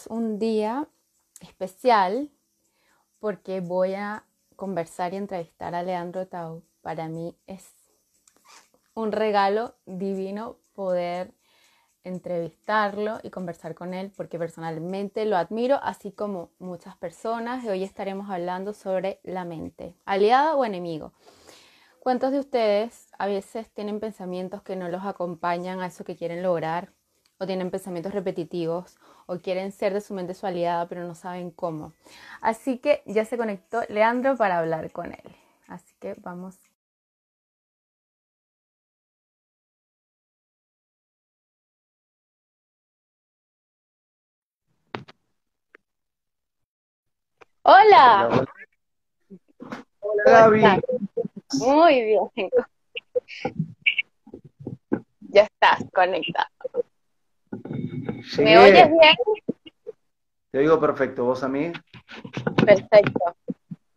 es un día especial porque voy a conversar y entrevistar a Leandro Tau. Para mí es un regalo divino poder entrevistarlo y conversar con él porque personalmente lo admiro, así como muchas personas. Y hoy estaremos hablando sobre la mente, aliada o enemigo. ¿Cuántos de ustedes a veces tienen pensamientos que no los acompañan a eso que quieren lograr? O tienen pensamientos repetitivos, o quieren ser de su mente su aliada, pero no saben cómo. Así que ya se conectó Leandro para hablar con él. Así que vamos Hola. Hola, Gaby. Muy bien. Ya estás ¿Me oyes bien? Te oigo perfecto. ¿Vos a mí? Perfecto.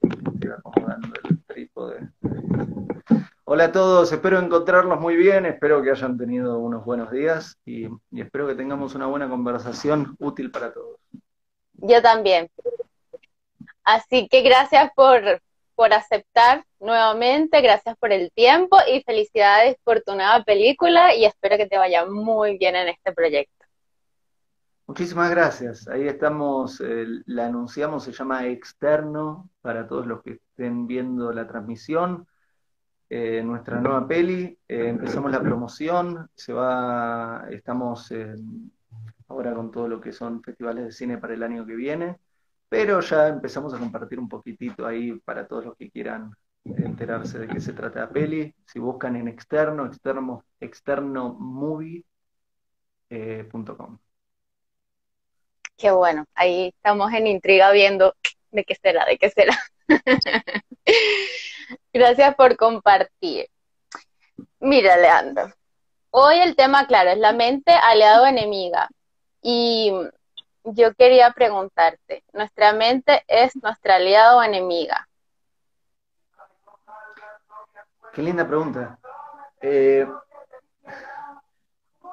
Estoy acomodando el trípode. Hola a todos, espero encontrarlos muy bien, espero que hayan tenido unos buenos días y, y espero que tengamos una buena conversación útil para todos. Yo también. Así que gracias por, por aceptar nuevamente, gracias por el tiempo y felicidades por tu nueva película y espero que te vaya muy bien en este proyecto. Muchísimas gracias. Ahí estamos, eh, la anunciamos, se llama Externo para todos los que estén viendo la transmisión. Eh, nuestra nueva peli, eh, empezamos la promoción, se va, estamos ahora con todo lo que son festivales de cine para el año que viene. Pero ya empezamos a compartir un poquitito ahí para todos los que quieran enterarse de qué se trata la peli. Si buscan en externo, externo, externomovie.com. Eh, qué bueno, ahí estamos en intriga viendo de qué será, de qué será. Gracias por compartir. Mira, Leandro, hoy el tema, claro, es la mente aliado enemiga. Y yo quería preguntarte, ¿nuestra mente es nuestra aliada o enemiga? Qué linda pregunta. Eh,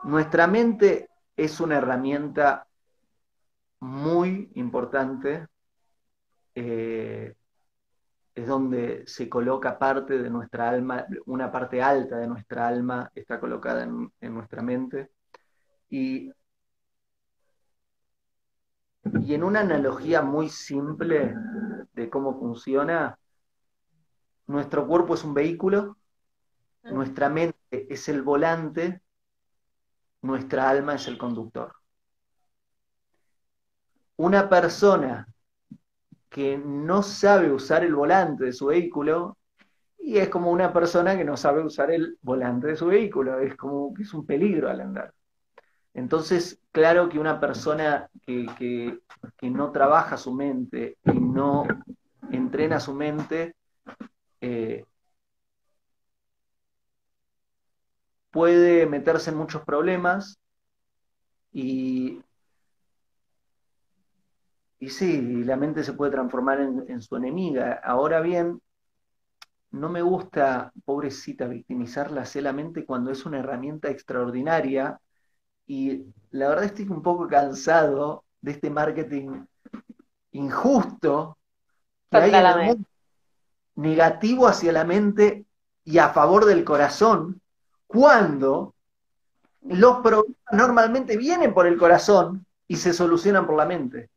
nuestra mente es una herramienta muy importante, eh, es donde se coloca parte de nuestra alma, una parte alta de nuestra alma está colocada en, en nuestra mente. Y y en una analogía muy simple de cómo funciona, nuestro cuerpo es un vehículo, nuestra mente es el volante, nuestra alma es el conductor. Una persona que no sabe usar el volante de su vehículo y es como una persona que no sabe usar el volante de su vehículo, es como que es un peligro al andar. Entonces, claro que una persona que, no trabaja su mente y no entrena su mente, eh, puede meterse en muchos problemas y, sí, la mente se puede transformar en, su enemiga. Ahora bien, no me gusta, pobrecita, victimizarla solamente cuando es una herramienta extraordinaria y la verdad estoy un poco cansado de este marketing injusto que hay negativo hacia la mente y a favor del corazón, cuando los problemas normalmente vienen por el corazón y se solucionan por la mente.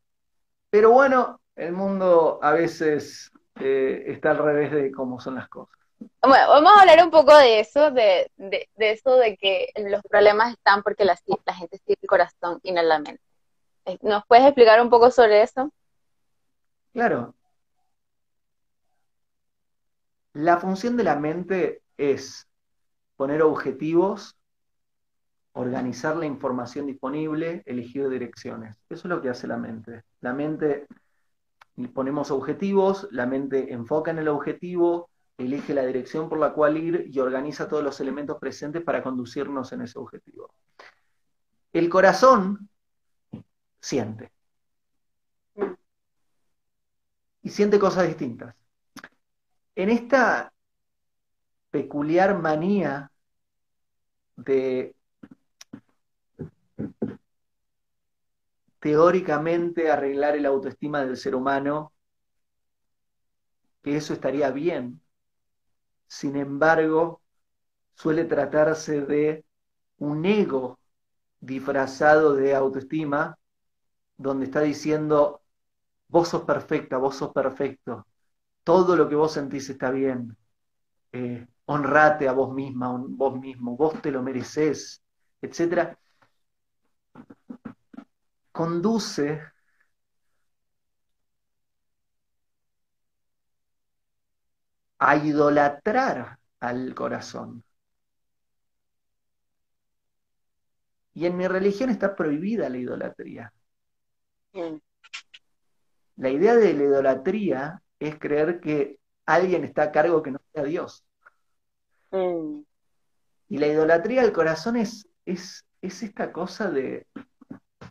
Pero bueno, el mundo a veces eh, está al revés de cómo son las cosas. Bueno, vamos a hablar un poco de eso, de, eso de que los problemas están porque la, la gente tiene el corazón y no la mente. Eh, ¿Nos puedes explicar un poco sobre eso? Claro. La función de la mente es poner objetivos, organizar la información disponible, elegir direcciones. Eso es lo que hace la mente. La mente, ponemos objetivos, la mente enfoca en el objetivo, elige la dirección por la cual ir y organiza todos los elementos presentes para conducirnos en ese objetivo. El corazón siente. Y siente cosas distintas. En esta peculiar manía de teóricamente arreglar el autoestima del ser humano, que eso estaría bien. Sin embargo, suele tratarse de un ego disfrazado de autoestima, donde está diciendo, vos sos perfecta, vos sos perfecto, todo lo que vos sentís está bien, eh, honrate a vos misma, vos mismo, vos te lo mereces, etc. Conduce a idolatrar al corazón. Y en mi religión está prohibida la idolatría. Mm. La idea de la idolatría es creer que alguien está a cargo que no sea Dios. Mm. Y la idolatría del corazón es, es, es esta cosa de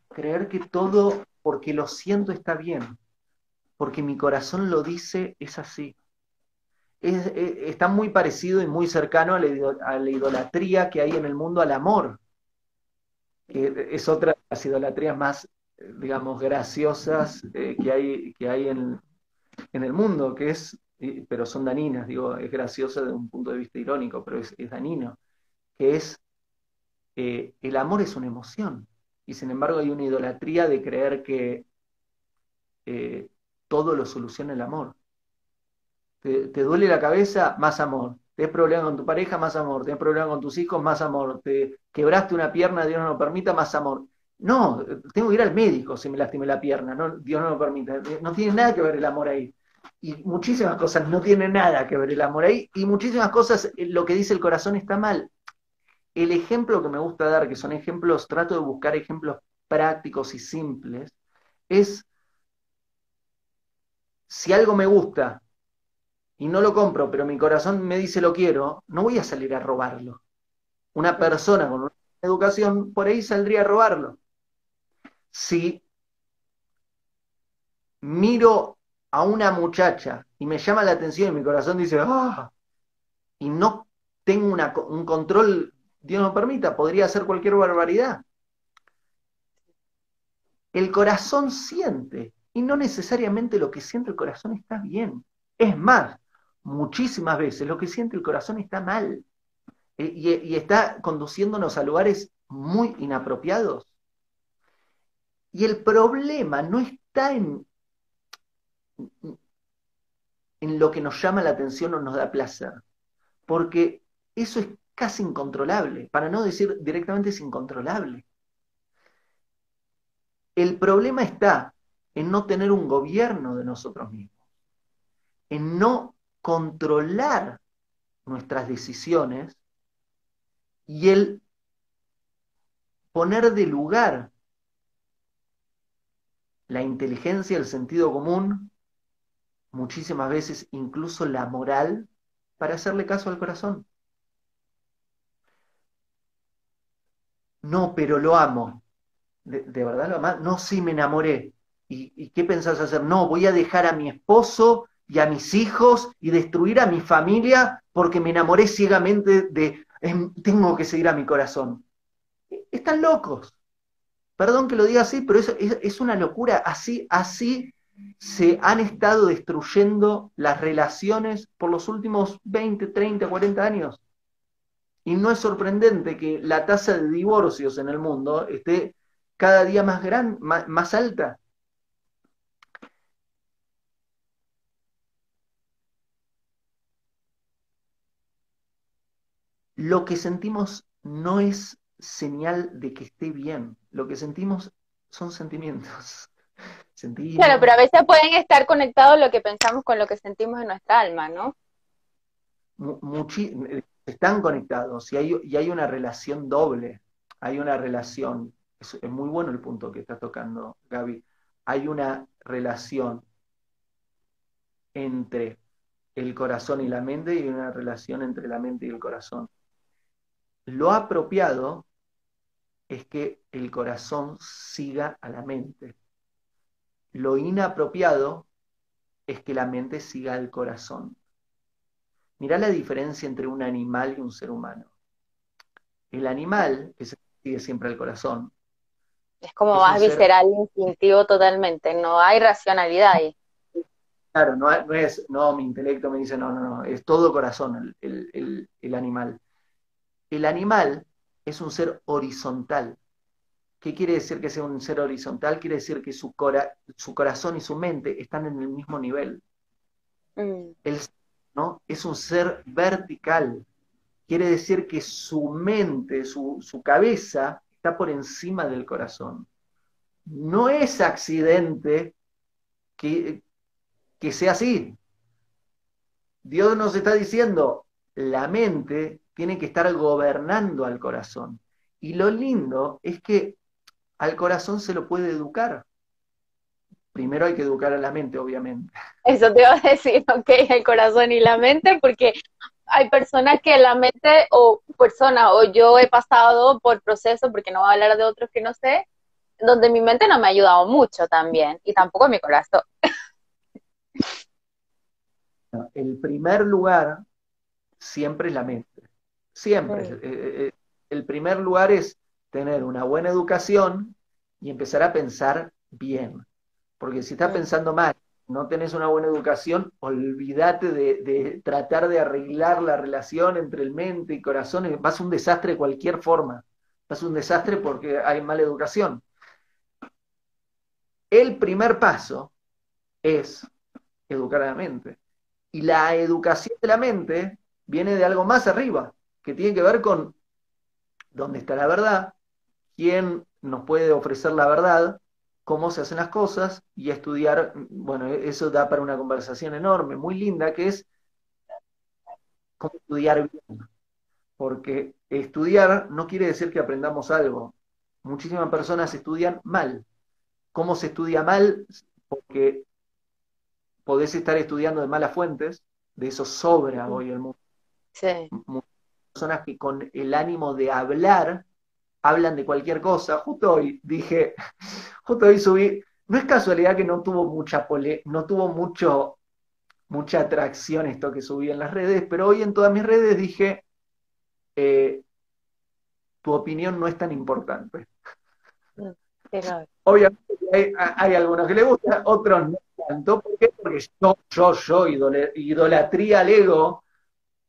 creer que todo, porque lo siento, está bien, porque mi corazón lo dice, es así. Está muy parecido y muy cercano a la, idolatría que hay en el mundo al amor, que es otra de las idolatrías más, digamos, graciosas eh, que hay, que hay en, en el mundo, que es, pero son daninas, digo, es graciosa desde un punto de vista irónico, pero es, danino, que es, eh, el amor es una emoción, y sin embargo hay una idolatría de creer que eh, todo lo soluciona el amor. Te, duele la cabeza, más amor. Tienes problemas con tu pareja, más amor. Tienes problemas con tus hijos, más amor. Te quebraste una pierna, Dios no lo permita, más amor. No, tengo que ir al médico si me lastimé la pierna, no, Dios no lo permite. No tiene nada que ver el amor ahí. Y muchísimas cosas no tienen nada que ver el amor ahí. Y muchísimas cosas, eh, lo que dice el corazón está mal. El ejemplo que me gusta dar, que son ejemplos, trato de buscar ejemplos prácticos y simples, es si algo me gusta y no lo compro, pero mi corazón me dice lo quiero, no voy a salir a robarlo. Una persona con una educación por ahí saldría a robarlo si miro a una muchacha y me llama la atención y mi corazón dice, ah, y no tengo un control, Dios no permita, podría hacer cualquier barbaridad. El corazón siente y no necesariamente lo que siente el corazón está bien. Es más, muchísimas veces lo que siente el corazón está mal eh, y está conduciéndonos a lugares muy inapropiados y el problema no está en, en lo que nos llama la atención o nos da placer, porque eso es casi incontrolable, para no decir directamente es incontrolable. El problema está en no tener un gobierno de nosotros mismos, en no controlar nuestras decisiones y el poner de lugar la inteligencia, el sentido común, muchísimas veces incluso la moral, para hacerle caso al corazón. No, pero lo amo. ¿De, verdad lo amas? No, sí, me enamoré. ¿Y, qué pensás hacer? No, voy a dejar a mi esposo y a mis hijos y destruir a mi familia porque me enamoré ciegamente de, tengo que seguir a mi corazón. Están locos. Perdón que lo diga así, pero es, es, una locura. Así, así se han estado destruyendo las relaciones por los últimos 20, 30, 40 años. Y no es sorprendente que la tasa de divorcios en el mundo esté cada día más, gran, más, alta. Lo que sentimos no es señal de que esté bien. Lo que sentimos son sentimientos. Claro, pero a veces pueden estar conectados lo que pensamos con lo que sentimos en nuestra alma, ¿no? están conectados y hay, y hay una relación doble. Hay una relación, es, es muy bueno el punto que está tocando Gaby. Hay una relación entre el corazón y la mente y una relación entre la mente y el corazón. Lo apropiado es que el corazón siga a la mente. Lo inapropiado es que la mente siga al corazón. Mirá la diferencia entre un animal y un ser humano. El animal, que se sigue siempre al corazón, Es como más visceral, instintivo totalmente, no hay racionalidad ahí. Claro, no, es, no, mi intelecto me dice, no, no, no, es todo corazón el, el animal. El animal es un ser horizontal. ¿Qué quiere decir que sea un ser horizontal? Quiere decir que su, su corazón y su mente están en el mismo nivel. Mm. ¿no? Es un ser vertical. Quiere decir que su mente, su, su cabeza, está por encima del corazón. No es accidente que, que sea así. Dios nos está diciendo, la mente tiene que estar gobernando al corazón. Y lo lindo es que al corazón se lo puede educar. Primero hay que educar a la mente, obviamente. Eso te iba a decir, ok, el corazón y la mente, porque hay personas que la mente, o personas, o yo he pasado por procesos, porque no voy a hablar de otros que no sé, donde mi mente no me ha ayudado mucho también, y tampoco mi corazón. El primer lugar siempre es la mente. Siempre. Eh, eh, el primer lugar es tener una buena educación y empezar a pensar bien. Porque si estás pensando mal, no tenés una buena educación, olvídate de, tratar de arreglar la relación entre el mente y corazón. Va a un desastre de cualquier forma. Va a un desastre porque hay mala educación. El primer paso es educar a la mente. Y la educación de la mente viene de algo más arriba, que tiene que ver con dónde está la verdad, quién nos puede ofrecer la verdad, cómo se hacen las cosas y estudiar, bueno, eso da para una conversación enorme, muy linda, que es cómo estudiar bien. Porque estudiar no quiere decir que aprendamos algo. Muchísimas personas estudian mal. ¿Cómo se estudia mal? Porque podés estar estudiando de malas fuentes, de eso sobra hoy el mundo. Sí. Personas que con el ánimo de hablar hablan de cualquier cosa. Justo hoy dije, justo hoy subí, no es casualidad que no tuvo mucha pole, no tuvo mucho, mucha atracción esto que subí en las redes, pero hoy en todas mis redes dije, eh, tu opinión no es tan importante. Mm, Obviamente hay, hay, algunos que le gustan, otros no tanto. ¿Por qué? Porque yo, yo, yo, idolatría al ego,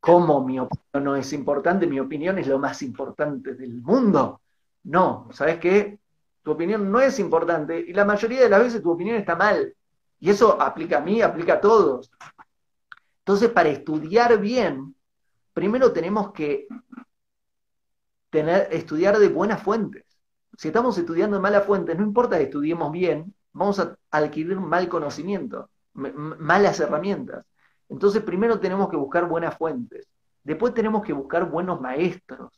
como mi opinión no es importante, mi opinión es lo más importante del mundo. No, ¿sabes qué? Tu opinión no es importante y la mayoría de las veces tu opinión está mal. Y eso aplica a mí, aplica a todos. Entonces, para estudiar bien, primero tenemos que tener, estudiar de buenas fuentes. Si estamos estudiando de malas fuentes, no importa que estudiemos bien, vamos a adquirir mal conocimiento, malas herramientas. Entonces, primero tenemos que buscar buenas fuentes. Después tenemos que buscar buenos maestros.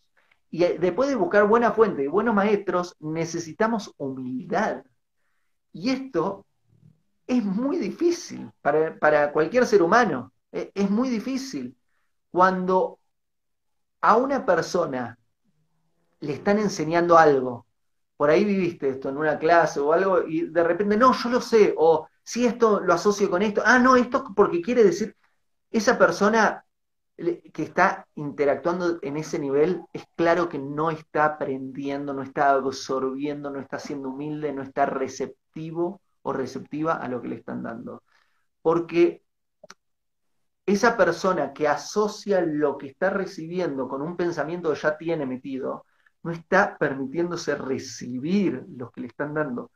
Y eh, después de buscar buena fuente y buenos maestros, necesitamos humildad. Y esto es muy difícil para, cualquier ser humano. E, es muy difícil. Cuando a una persona le están enseñando algo, por ahí viviste esto en una clase o algo, y de repente, no, yo lo sé, o si esto lo asocio con esto, ah, no, esto porque quiere decir, esa persona que está interactuando en ese nivel es claro que no está aprendiendo, no está absorbiendo, no está siendo humilde, no está receptivo o receptiva a lo que le están dando. Porque esa persona que asocia lo que está recibiendo con un pensamiento que ya tiene metido, no está permitiéndose recibir lo que le están dando.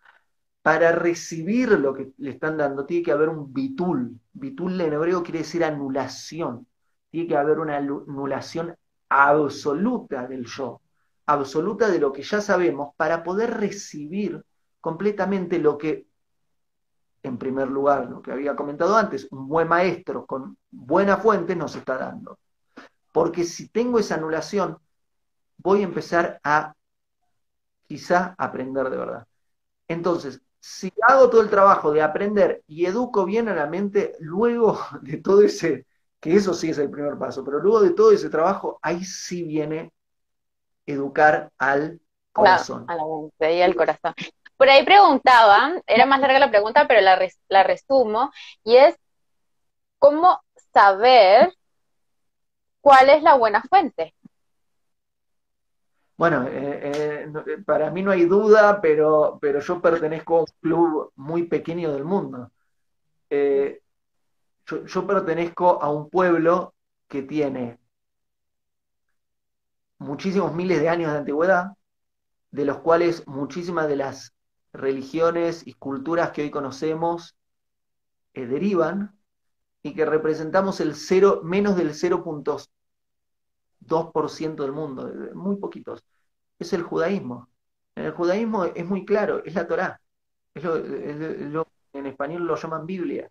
Para recibir lo que le están dando tiene que haber un bitul. Bitul en hebreo quiere decir anulación tiene que haber una anulación absoluta del yo, absoluta de lo que ya sabemos, para poder recibir completamente lo que, en primer lugar, lo que había comentado antes, un buen maestro con buena fuente nos está dando. Porque si tengo esa anulación, voy a empezar a quizá aprender de verdad. Entonces, si hago todo el trabajo de aprender y educo bien a la mente, luego de todo ese que eso sí es el primer paso, pero luego de todo ese trabajo, ahí sí viene educar al corazón. a la mente y al corazón. Por ahí preguntaban, era más larga la pregunta, pero la, la resumo, y es, ¿cómo saber cuál es la buena fuente? Bueno, eh, eh, para mí no hay duda, pero, pero yo pertenezco a un club muy pequeño del mundo. yo, pertenezco a un pueblo que tiene muchísimos miles de años de antigüedad, de los cuales muchísimas de las religiones y culturas que hoy conocemos eh, derivan y que representamos el cero, menos del 0.2% del mundo, muy poquitos. Es el judaísmo. En el judaísmo es muy claro, es la Torá. Es lo, en español lo llaman Biblia.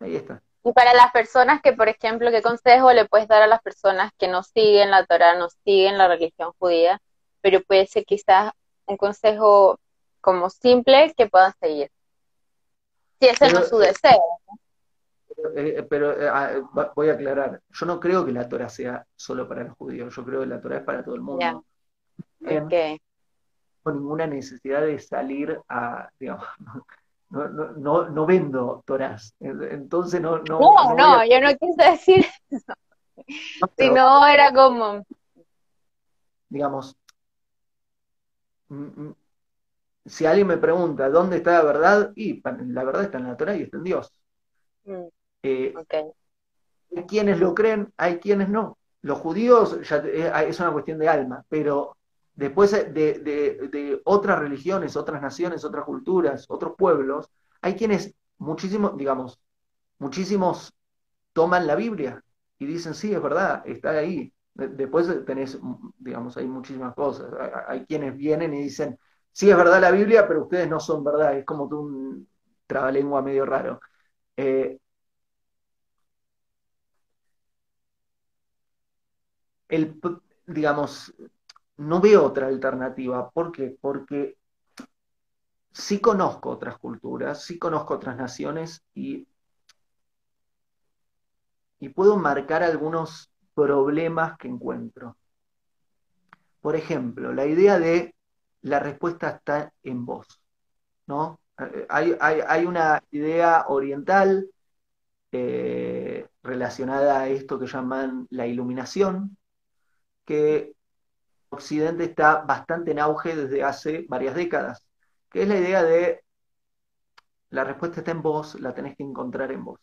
Ahí está. Y para las personas que, por ejemplo, ¿qué consejo le puedes dar a las personas que no siguen la Torah, no siguen la religión judía, pero puede ser quizás un consejo como simple que puedan seguir? Si ese no es su deseo. Eh, pero eh, ah, voy a aclarar, yo no creo que la Torah sea solo para los judíos, yo creo que la Torah es para todo el mundo. Yeah. Okay. No ninguna necesidad de salir a, digamos, no, no, no, no vendo Torás. Entonces no. No, no, no yo no quise decir eso. si no, era como. Digamos, mm, mm, si alguien me pregunta dónde está la verdad, y la verdad está en la Torah y está en Dios. Mm, eh, hay quienes lo creen, hay quienes no. Los judíos ya es una cuestión de alma, pero después de, otras religiones, otras naciones, otras culturas, otros pueblos, hay quienes, muchísimos, digamos, muchísimos toman la Biblia y dicen, sí, es verdad, está ahí. Después tenés, digamos, hay muchísimas cosas. Hay quienes vienen y dicen, sí, es verdad la Biblia, pero ustedes no son verdad. Es como un trabalengua medio raro. Eh, digamos, no veo otra alternativa. ¿Por qué? Porque sí conozco otras culturas, sí conozco otras naciones y, y puedo marcar algunos problemas que encuentro. Por ejemplo, la idea de la respuesta está en vos, ¿no? Hay, una idea oriental eh, relacionada a esto que llaman la iluminación, que Occidente está bastante en auge desde hace varias décadas, que es la idea de la respuesta está en vos, la tenés que encontrar en vos.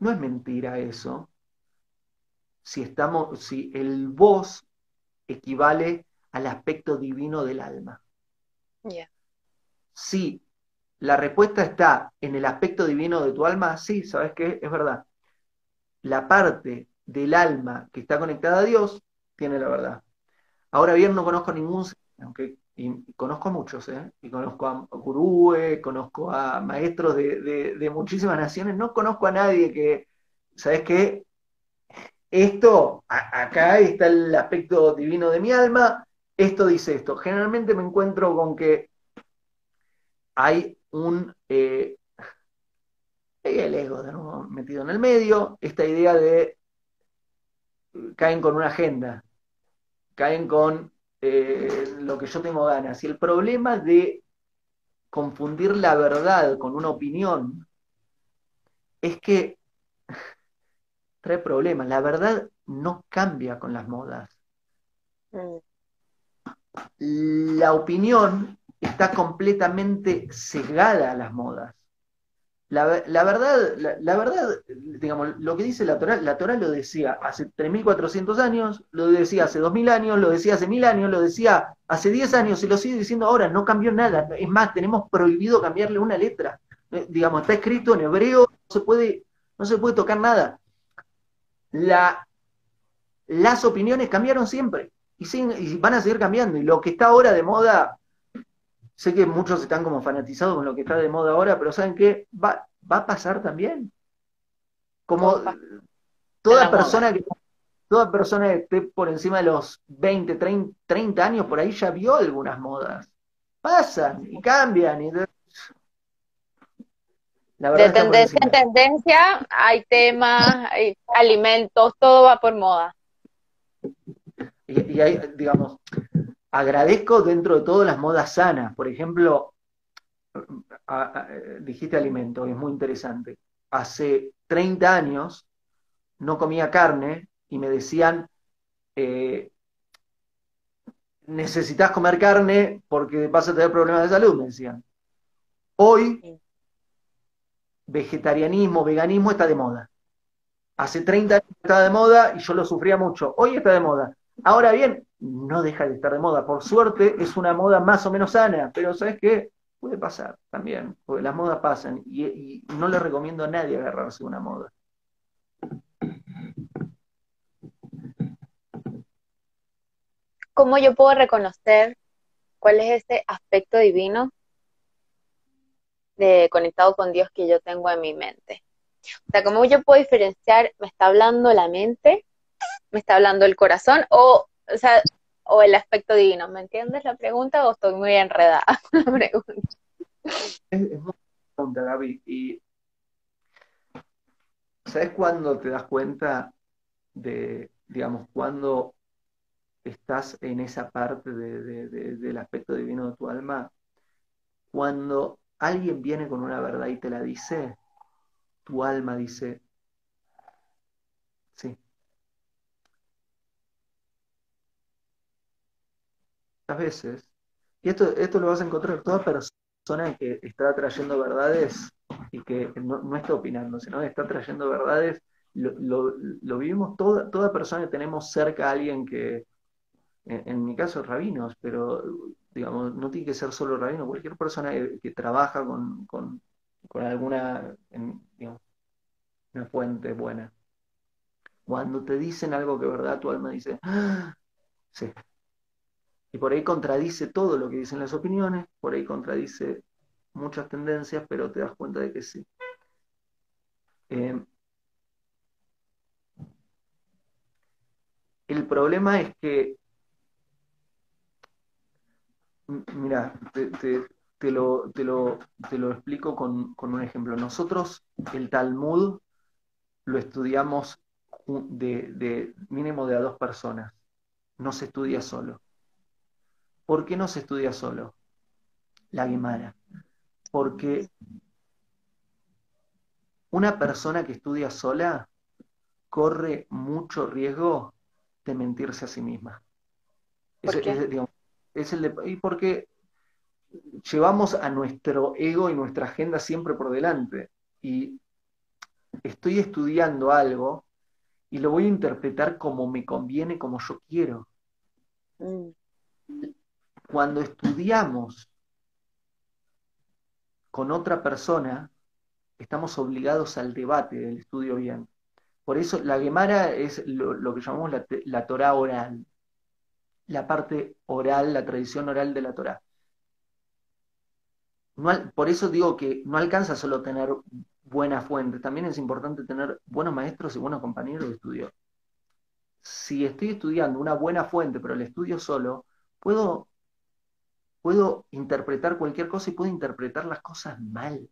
No es mentira eso. Si estamos, si el vos equivale al aspecto divino del alma. Si la respuesta está en el aspecto divino de tu alma, sí, ¿sabes qué? Es verdad la parte del alma que está conectada a Dios tiene la verdad. Ahora bien, no conozco ningún, aunque conozco a muchos, ¿eh? y conozco a gurúes, conozco a maestros de, muchísimas naciones, no conozco a nadie que, ¿sabes qué? Esto, acá está el aspecto divino de mi alma, esto dice esto. Generalmente me encuentro con que hay un, eh, el ego de nuevo metido en el medio, esta idea de caen con una agenda, caen con eh, lo que yo tengo ganas. Y el problema de confundir la verdad con una opinión es que trae problemas. La verdad no cambia con las modas. Mm. La opinión está completamente cegada a las modas. La, verdad, la, verdad, digamos, lo que dice la Torah, la Torah lo decía hace 3.400 años, lo decía hace 2.000 años, lo decía hace 1.000 años, lo decía hace 10 años y lo sigue diciendo ahora, no cambió nada. Es más, tenemos prohibido cambiarle una letra. Eh, digamos, está escrito en hebreo, no se puede, no se puede tocar nada. La, las opiniones cambiaron siempre y van a seguir cambiando. Y lo que está ahora de moda Sé que muchos están como fanatizados con lo que está de moda ahora, pero ¿saben qué? Va, va a pasar también. Como toda persona que toda persona que esté por encima de los 20, 30, años, por ahí ya vio algunas modas. Pasan y cambian. Y de... tendencia en tendencia hay temas, hay alimentos, todo va por moda. y hay, digamos, agradezco dentro de todas las modas sanas. Por ejemplo, dijiste alimento, es muy interesante. Hace 30 años no comía carne y me decían, eh, necesitas comer carne porque vas a tener problemas de salud, me decían. Hoy, vegetarianismo, veganismo está de moda. Hace 30 años estaba de moda y yo lo sufría mucho. Hoy está de moda. Ahora bien, no deja de estar de moda. Por suerte es una moda más o menos sana, pero ¿sabes qué? Puede pasar también, porque las modas pasan y, no le recomiendo a nadie agarrarse una moda. ¿Cómo yo puedo reconocer cuál es ese aspecto divino de conectado con Dios que yo tengo en mi mente? O sea, ¿cómo yo puedo diferenciar, me está hablando la mente, me está hablando el corazón o, o sea, o el aspecto divino? ¿Me entiendes la pregunta o estoy muy enredada la pregunta? Es, es muy pregunta, Gaby. Y ¿sabes cuándo te das cuenta de, digamos, cuándo estás en esa parte del aspecto divino de tu alma, cuando alguien viene con una verdad y te la dice, tu alma dice, veces, y esto, esto lo vas a encontrar toda persona que está trayendo verdades y que no, está opinando, sino que está trayendo verdades, lo, lo, vivimos toda, toda persona que tenemos cerca a alguien que, en, mi caso rabinos, pero digamos, no tiene que ser solo rabino, cualquier persona que, trabaja con, con, alguna digamos, una fuente buena. Cuando te dicen algo que verdad, tu alma dice, ¡Ah! sí. Y por ahí contradice todo lo que dicen las opiniones, por ahí contradice muchas tendencias, pero te das cuenta de que sí. Eh, el problema es que Mira, te, lo, explico con, un ejemplo. Nosotros el Talmud lo estudiamos de, mínimo de a dos personas. No se estudia solo. ¿Por qué no se estudia solo? La Gemara. Porque una persona que estudia sola corre mucho riesgo de mentirse a sí misma. ¿Por qué? es el de, y porque llevamos a nuestro ego y nuestra agenda siempre por delante. Y estoy estudiando algo y lo voy a interpretar como me conviene, como yo quiero. Mm. Cuando estudiamos con otra persona, estamos obligados al debate del estudio bien. Por eso la Gemara es lo, que llamamos la, la Torah oral la parte oral, la tradición oral de la Torah. por eso digo que no alcanza solo tener buena fuente, también es importante tener buenos maestros y buenos compañeros de estudio. Si estoy estudiando una buena fuente, pero el estudio solo, puedo, puedo interpretar cualquier cosa y puedo interpretar las cosas mal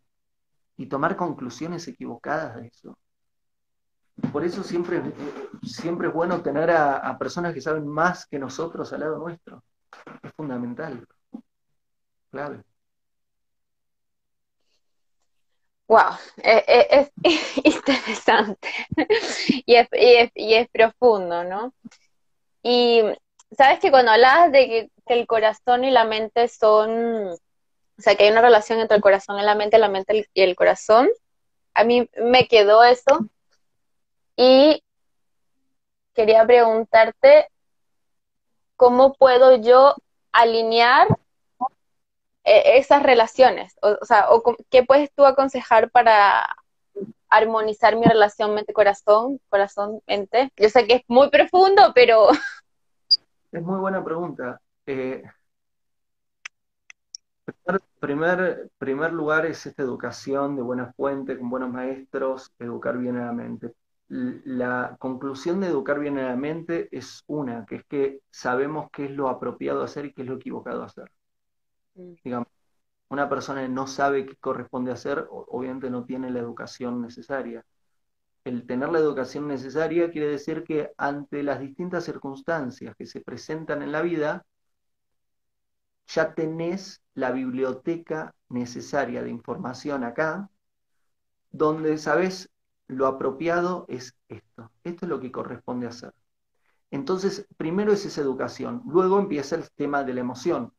y tomar conclusiones equivocadas de eso. Por eso siempre, siempre es bueno tener a, personas que saben más que nosotros al lado nuestro. Es fundamental. Clave. Wow, e, e, es, interesante y es, y, es, profundo, ¿no? Y sabes que cuando hablabas de que, el corazón y la mente son, o sea, que hay una relación entre el corazón y la mente, la mente y el corazón, a mí me quedó eso y quería preguntarte cómo puedo yo alinear eh, esas relaciones, o, sea, qué puedes tú aconsejar para armonizar mi relación mente-corazón, corazón-mente. Yo sé que es muy profundo, pero... Es muy buena pregunta. Eh, primer, primer lugar es esta educación de buena fuente, con buenos maestros, educar bien a la mente la conclusión de educar bien a la mente es una, que es que sabemos qué es lo apropiado hacer y qué es lo equivocado hacer. Mm. Digamos, una persona no sabe qué corresponde hacer, obviamente no tiene la educación necesaria. El tener la educación necesaria quiere decir que ante las distintas circunstancias que se presentan en la vida, ya tenés la biblioteca necesaria de información acá, donde sabes lo apropiado es esto, esto es lo que corresponde hacer. Entonces, primero es esa educación, luego empieza el tema de la emoción.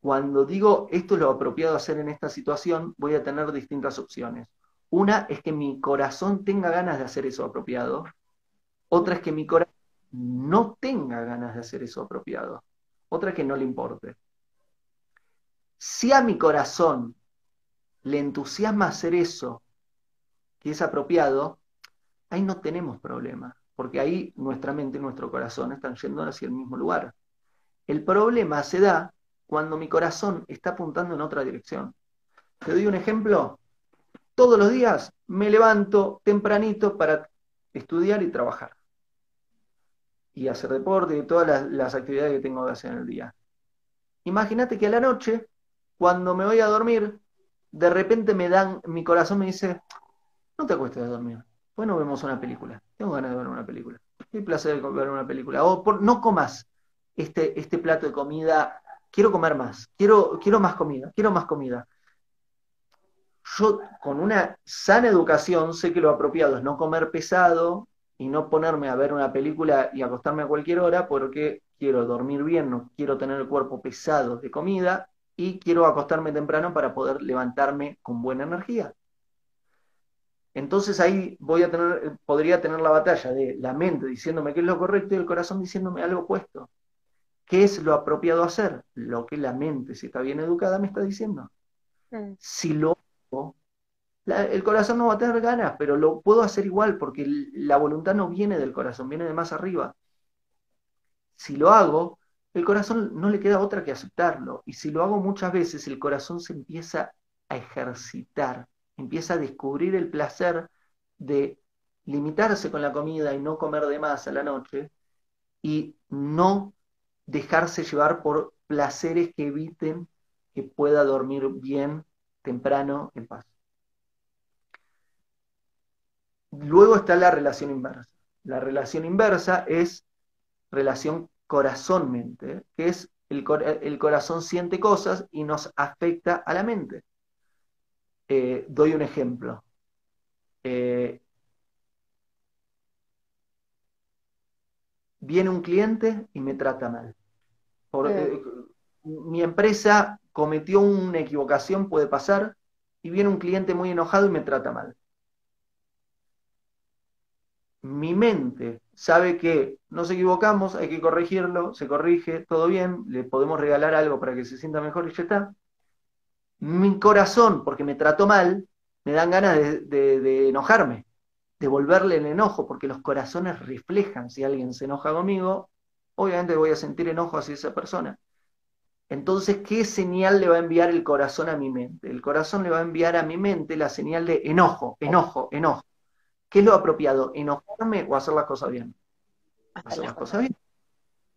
Cuando digo esto es lo apropiado hacer en esta situación, voy a tener distintas opciones. Una es que mi corazón tenga ganas de hacer eso apropiado, otra es que mi corazón no tenga ganas de hacer eso apropiado, otra es que no le importe. Si a mi corazón le entusiasma hacer eso que es apropiado, ahí no tenemos problema, porque ahí nuestra mente y nuestro corazón están yendo hacia el mismo lugar. El problema se da cuando mi corazón está apuntando en otra dirección. Te doy un ejemplo. Todos los días me levanto tempranito para estudiar y trabajar. Y hacer deporte y todas las, actividades que tengo que hacer en el día. Imagínate que a la noche, cuando me voy a dormir, de repente me dan, mi corazón me dice, no te acuestes a dormir, bueno vemos una película, tengo ganas de ver una película, qué placer de ver una película, o por, no comas este, este plato de comida, quiero comer más, quiero, quiero más comida, quiero más comida. Yo con una sana educación sé que lo apropiado es no comer pesado y no ponerme a ver una película y acostarme a cualquier hora porque quiero dormir bien, no quiero tener el cuerpo pesado de comida y quiero acostarme temprano para poder levantarme con buena energía. Entonces ahí voy a tener, podría tener la batalla de la mente diciéndome qué es lo correcto y el corazón diciéndome algo opuesto. ¿Qué es lo apropiado hacer? Lo que la mente, si está bien educada, me está diciendo. Mm. Si lo el corazón no va a tener ganas, pero lo puedo hacer igual porque la voluntad no viene del corazón, viene de más arriba. Si lo hago, el corazón no le queda otra que aceptarlo. Y si lo hago muchas veces, el corazón se empieza a ejercitar, empieza a descubrir el placer de limitarse con la comida y no comer de más a la noche y no dejarse llevar por placeres que eviten que pueda dormir bien, temprano, en paz. Luego está la relación inversa. La relación inversa es relación corazón-mente, que es el, el, corazón siente cosas y nos afecta a la mente. Eh, doy un ejemplo. Eh, viene un cliente y me trata mal. Eh, mi empresa cometió una equivocación, puede pasar, y viene un cliente muy enojado y me trata mal. Mi mente sabe que nos equivocamos, hay que corregirlo, se corrige, todo bien, le podemos regalar algo para que se sienta mejor y ya está. Mi corazón, porque me trató mal, me dan ganas de, de enojarme, de volverle el enojo, porque los corazones reflejan si alguien se enoja conmigo, obviamente voy a sentir enojo hacia esa persona. Entonces, ¿qué señal le va a enviar el corazón a mi mente? El corazón le va a enviar a mi mente la señal de enojo, enojo, enojo. ¿Qué es lo apropiado? ¿Enojarme o hacer las cosas bien? Hacer las cosas bien.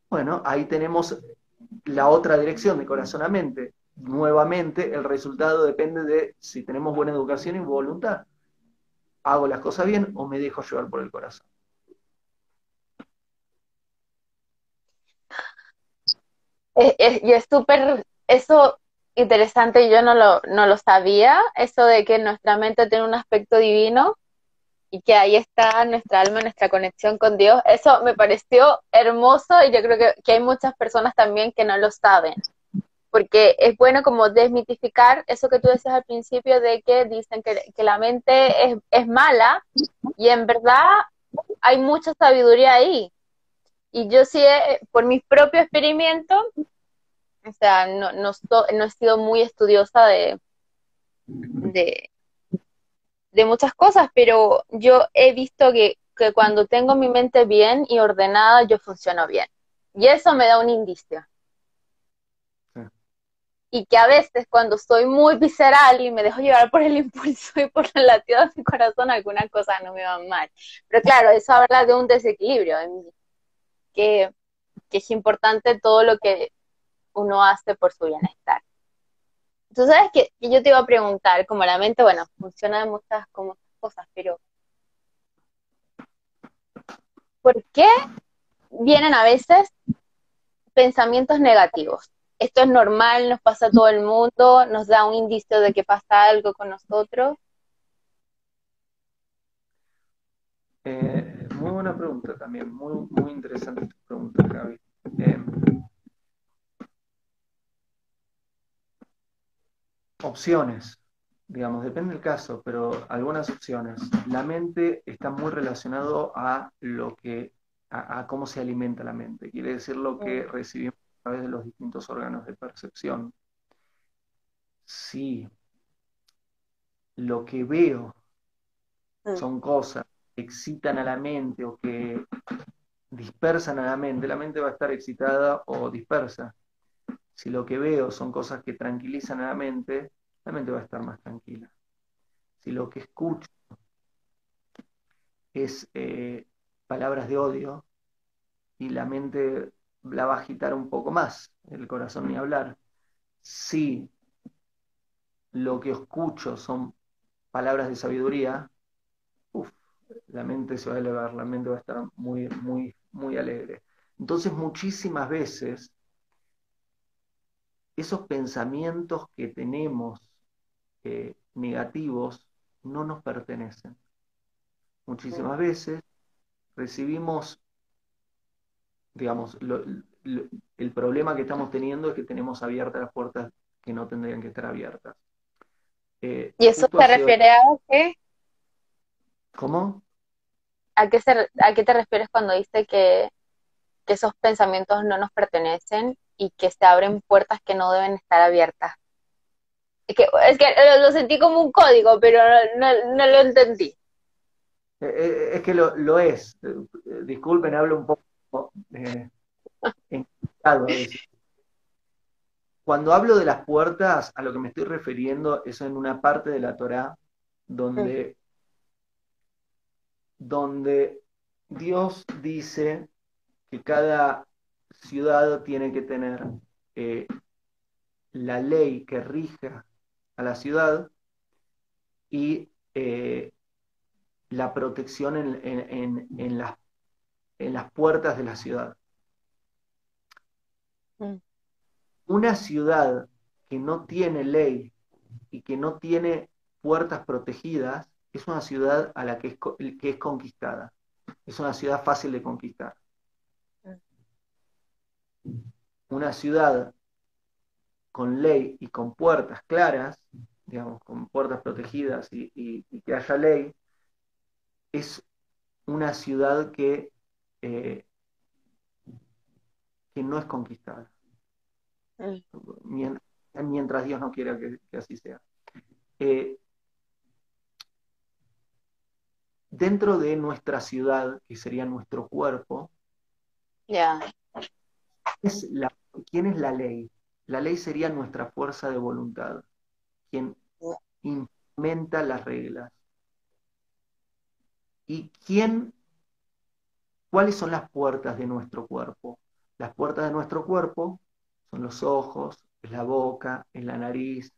Bueno, ahí tenemos la otra dirección de corazón a mente. Nuevamente, el resultado depende de si tenemos buena educación y voluntad. ¿Hago las cosas bien o me dejo llevar por el corazón? Y es súper, eso interesante, yo no lo, no lo sabía, eso de que nuestra mente tiene un aspecto divino y que ahí está nuestra alma, nuestra conexión con Dios. Eso me pareció hermoso y yo creo que, hay muchas personas también que no lo saben. Porque es bueno como desmitificar eso que tú decías al principio de que dicen que, la mente es, es mala y en verdad hay mucha sabiduría ahí. Y yo sí, por mi propio experimento, o sea, no, no, no he sido muy estudiosa de, de, de muchas cosas, pero yo he visto que, que cuando tengo mi mente bien y ordenada, yo funciono bien. Y eso me da un indicio. Y que a veces cuando soy muy visceral y me dejo llevar por el impulso y por el latido de mi corazón, algunas cosas no me van mal. Pero claro, eso habla de un desequilibrio en mí, que, que es importante todo lo que uno hace por su bienestar. Tú sabes que, yo te iba a preguntar, como la mente, bueno, funciona de muchas como cosas, pero ¿por qué vienen a veces pensamientos negativos? Esto es normal, nos pasa a todo el mundo, nos da un indicio de que pasa algo con nosotros. buena pregunta también, muy, muy interesante tu pregunta, Javi. Opciones, digamos, depende del caso, pero algunas opciones. La mente está muy relacionado a lo que, a, cómo se alimenta la mente. Quiere decir lo que recibimos a través de los distintos órganos de percepción. Si lo que veo son cosas que excitan a la mente o que dispersan a la mente, la mente va a estar excitada o dispersa. Si lo que veo son cosas que tranquilizan a la mente, la mente va a estar más tranquila. Si lo que escucho es eh, palabras de odio y la mente la va a agitar un poco más, el corazón ni hablar. Si lo que escucho son palabras de sabiduría, la mente se va a elevar, la mente va a estar muy, muy, muy alegre. Entonces muchísimas veces esos pensamientos que tenemos eh, negativos no nos pertenecen. Muchísimas veces recibimos, digamos, el problema que estamos teniendo es que tenemos abiertas las puertas que no tendrían que estar abiertas. Eh, ¿Y eso se refiere a qué? ¿Cómo? ¿A qué, ¿A qué te refieres cuando dice que, que esos pensamientos no nos pertenecen y que se abren puertas que no deben estar abiertas? Es que, es que lo, sentí como un código, pero no, no, lo entendí. Eh, eh, es que lo, lo es. Disculpen, hablo un poco eh, Cuando hablo de las puertas, a lo que me estoy refiriendo es en una parte de la Torá donde, donde Dios dice que cada ciudad tiene que tener la ley que rija a la ciudad y eh, la protección en, las, en, las, puertas de la ciudad. Mm. Una ciudad que no tiene ley y que no tiene puertas protegidas es una ciudad a la que es, que es conquistada. Es una ciudad fácil de conquistar. Mm. Una ciudad con ley y con puertas claras, digamos, con puertas protegidas y, que haya ley, es una ciudad que, eh, que no es conquistada. Mientras, Dios no quiera que, así sea. Eh, dentro de nuestra ciudad, que sería nuestro cuerpo, es la, ¿quién es la ley? La ley sería nuestra fuerza de voluntad, quien implementa las reglas. ¿Y quién, cuáles son las puertas de nuestro cuerpo? Las puertas de nuestro cuerpo son los ojos, es la boca, es la nariz,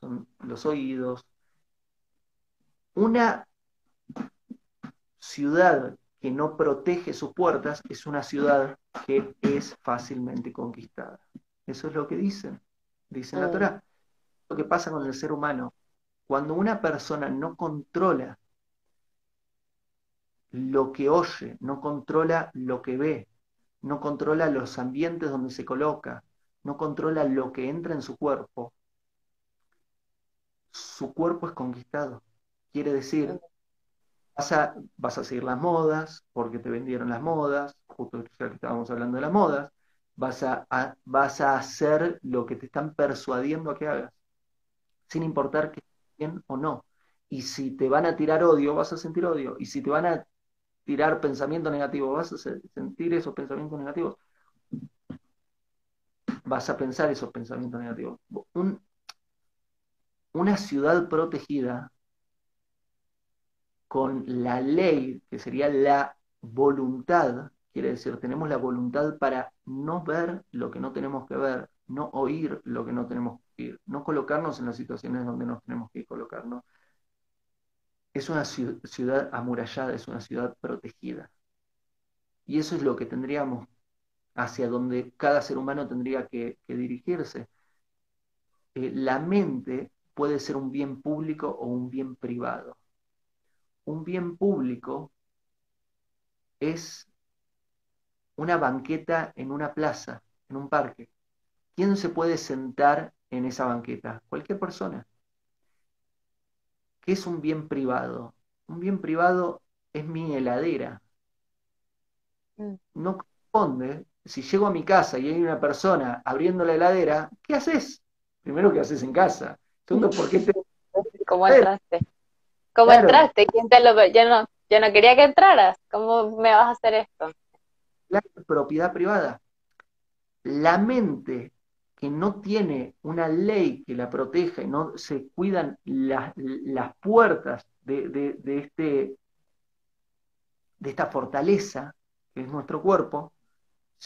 son los oídos. Una ciudad que no protege sus puertas es una ciudad que es fácilmente conquistada. Eso es lo que dicen, dice la. Torah. Lo que pasa con el ser humano, cuando una persona no controla lo que oye, no controla lo que ve, no controla los ambientes donde se coloca, no controla lo que entra en su cuerpo, su cuerpo es conquistado. Quiere decir, vas a seguir las modas, porque te vendieron las modas, justo estábamos hablando de las modas, vas a, vas a hacer lo que te están persuadiendo a que hagas, sin importar que bien o no. Y si te van a tirar odio, vas a sentir odio. Y si te van a tirar pensamiento negativo, vas a sentir esos pensamientos negativos. Vas a pensar esos pensamientos negativos. una ciudad protegida con la ley, que sería la voluntad, Quiere decir, tenemos la voluntad para no ver lo que no tenemos que ver, no oír lo que no tenemos que oír, no colocarnos en las situaciones donde nos tenemos que colocarnos. Es una ciudad amurallada, es una ciudad protegida. Y eso es lo que tendríamos, hacia donde cada ser humano tendría que, dirigirse. Eh, la mente puede ser un bien público o un bien privado. Un bien público es una banqueta en una plaza, en un parque. ¿Quién se puede sentar en esa banqueta? Cualquier persona. ¿Qué es un bien privado? Un bien privado es mi heladera. Mm. No corresponde, si llego a mi casa y hay una persona abriendo la heladera, ¿qué haces? Primero, ¿qué haces en casa? Segundo, ¿por qué te... ¿Cómo entraste? ¿Cómo entraste? ¿Quién te lo... Yo no, yo no quería que entraras. ¿Cómo me vas a hacer esto? La propiedad privada. La mente que no tiene una ley que la proteja y no se cuidan las, puertas de, este, de esta fortaleza que es nuestro cuerpo,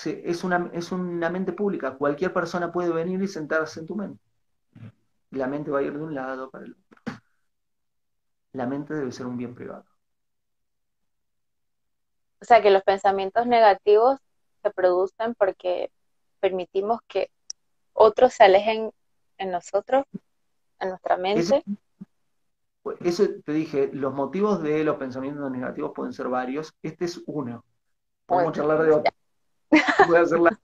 es, una, es una mente pública. Cualquier persona puede venir y sentarse en tu mente. La mente va a ir de un lado para el otro. La mente debe ser un bien privado. O sea que los pensamientos negativos se producen porque permitimos que otros se alejen en nosotros, en nuestra mente. Eso, te dije, los motivos de los pensamientos negativos pueden ser varios. Este es uno. Podemos charlar de otro. Voy a hacerla.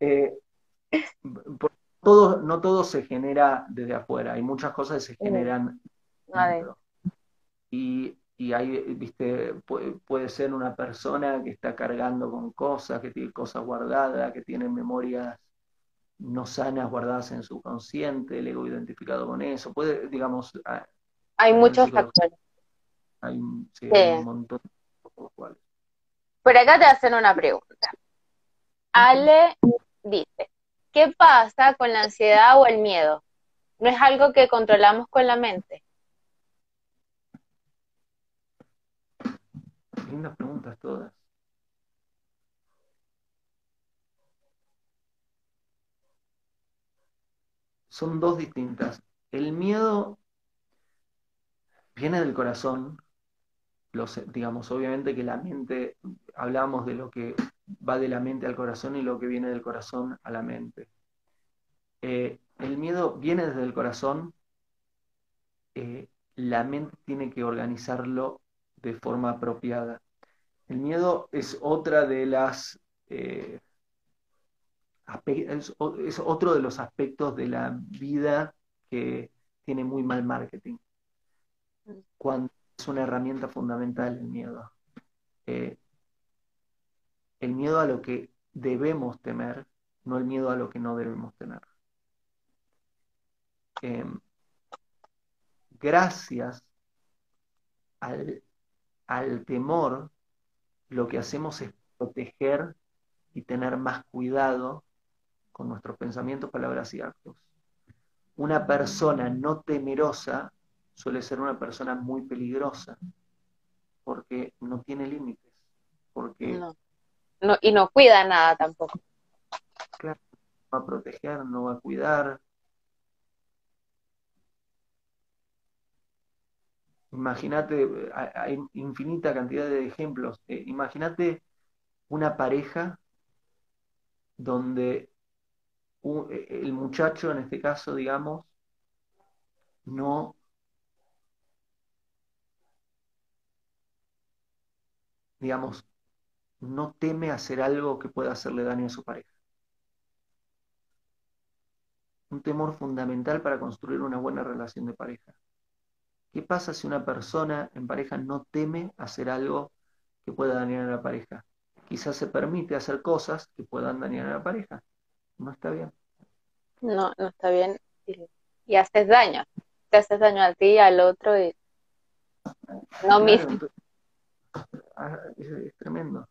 Eh, todo, no todo se genera desde afuera, hay muchas cosas que se generan dentro. Y, y hay, viste, puede, puede, ser una persona que está cargando con cosas, que tiene cosas guardadas, que tiene memorias no sanas guardadas en su consciente, el ego identificado con eso. Puede, digamos. Hay muchos factores. Hay, sí, hay un montón. Por acá te hacen una pregunta. Ale dice, ¿qué pasa con la ansiedad o el miedo? ¿No es algo que controlamos con la mente? Preguntas todas. son dos distintas. El miedo viene del corazón, los, digamos, obviamente que la mente, hablamos de lo que va de la mente al corazón y lo que viene del corazón a la mente. Eh, el miedo viene desde el corazón, eh, la mente tiene que organizarlo de forma apropiada. El miedo es otra de las eh, es, otro de los aspectos de la vida que tiene muy mal marketing. Cuando es una herramienta fundamental el miedo. Eh, el miedo a lo que debemos temer, no el miedo a lo que no debemos temer. Em, gracias al, al temor, lo que hacemos es proteger y tener más cuidado con nuestros pensamientos, palabras y actos. Una persona no temerosa suele ser una persona muy peligrosa, porque no tiene límites, porque... No. y no cuida nada tampoco. Claro, no va a proteger, no va a cuidar. Imagínate, hay infinita cantidad de ejemplos. Eh, imagínate una pareja donde e, el muchacho en este caso, digamos, no digamos, no teme hacer algo que pueda hacerle daño a su pareja. Un temor fundamental para construir una buena relación de pareja. ¿Qué pasa si una persona en pareja no teme hacer algo que pueda dañar a la pareja? Quizás se permite hacer cosas que puedan dañar a la pareja no está bien. No, no está bien. Y, haces daño. Te haces daño a ti y al otro y no mismo. Ah, es, tremendo.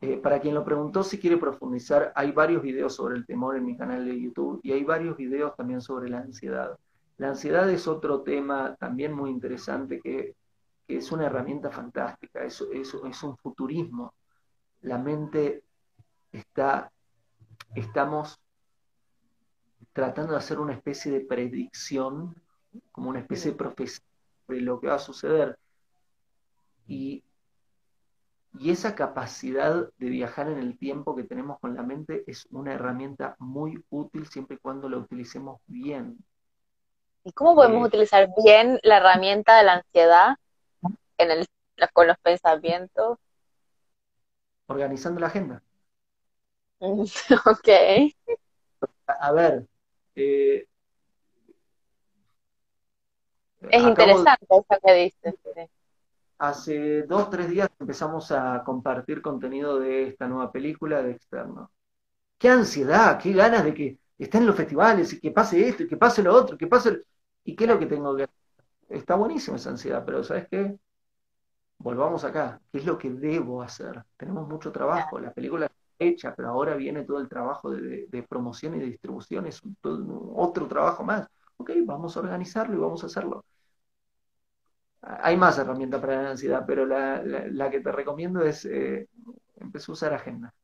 Eh, para quien lo preguntó, si quiere profundizar, hay varios videos sobre el temor en mi canal de YouTube y hay varios videos también sobre la ansiedad. La ansiedad es otro tema también muy interesante que, es una herramienta fantástica, es, es, un futurismo. La mente está estamos tratando de hacer una especie de predicción, como una especie de profecía sobre lo que va a suceder. Y, y esa capacidad de viajar en el tiempo que tenemos con la mente es una herramienta muy útil siempre y cuando la utilicemos bien. ¿Y cómo podemos utilizar bien la herramienta de la ansiedad en el con los pensamientos. Organizando la agenda. ok. A, ver. Eh, es interesante eso que dices. Hace dos, tres días empezamos a compartir contenido de esta nueva película de externo. Qué ansiedad, qué ganas de que estén en los festivales y que pase esto y que pase lo otro, que pase... ¿Y qué es lo que tengo que hacer? Está buenísima esa ansiedad, pero ¿sabes qué? Volvamos acá. ¿Qué es lo que debo hacer? Tenemos mucho trabajo. La película está hecha, pero ahora viene todo el trabajo de, promoción y distribución. Es otro trabajo más. Ok, vamos a organizarlo y vamos a hacerlo. Hay más herramientas para la ansiedad, pero la, que te recomiendo es eh, empezar a usar agenda.